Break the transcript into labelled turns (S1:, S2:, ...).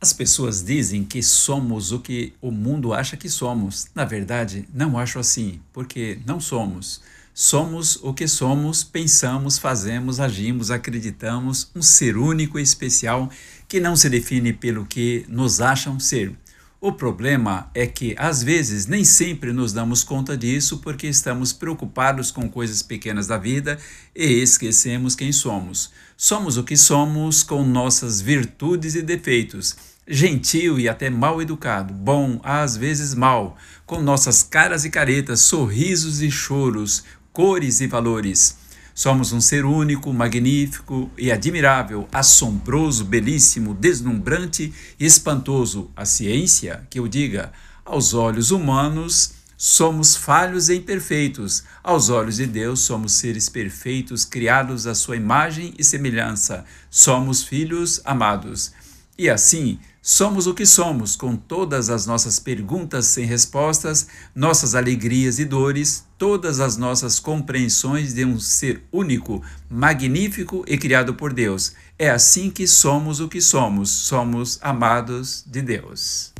S1: As pessoas dizem que somos o que o mundo acha que somos. Na verdade, não acho assim, porque não somos. Somos o que somos, pensamos, fazemos, agimos, acreditamos, um ser único e especial que não se define pelo que nos acham ser. O problema é que, às vezes, nem sempre nos damos conta disso porque estamos preocupados com coisas pequenas da vida e esquecemos quem somos. Somos o que somos com nossas virtudes e defeitos gentil e até mal educado, bom, às vezes mal, com nossas caras e caretas, sorrisos e choros, cores e valores. Somos um ser único, magnífico e admirável, assombroso, belíssimo, deslumbrante e espantoso. A ciência, que eu diga, aos olhos humanos, somos falhos e imperfeitos. Aos olhos de Deus, somos seres perfeitos, criados à sua imagem e semelhança. Somos filhos amados. E assim, somos o que somos, com todas as nossas perguntas sem respostas, nossas alegrias e dores, todas as nossas compreensões de um ser único, magnífico e criado por Deus. É assim que somos o que somos, somos amados de Deus.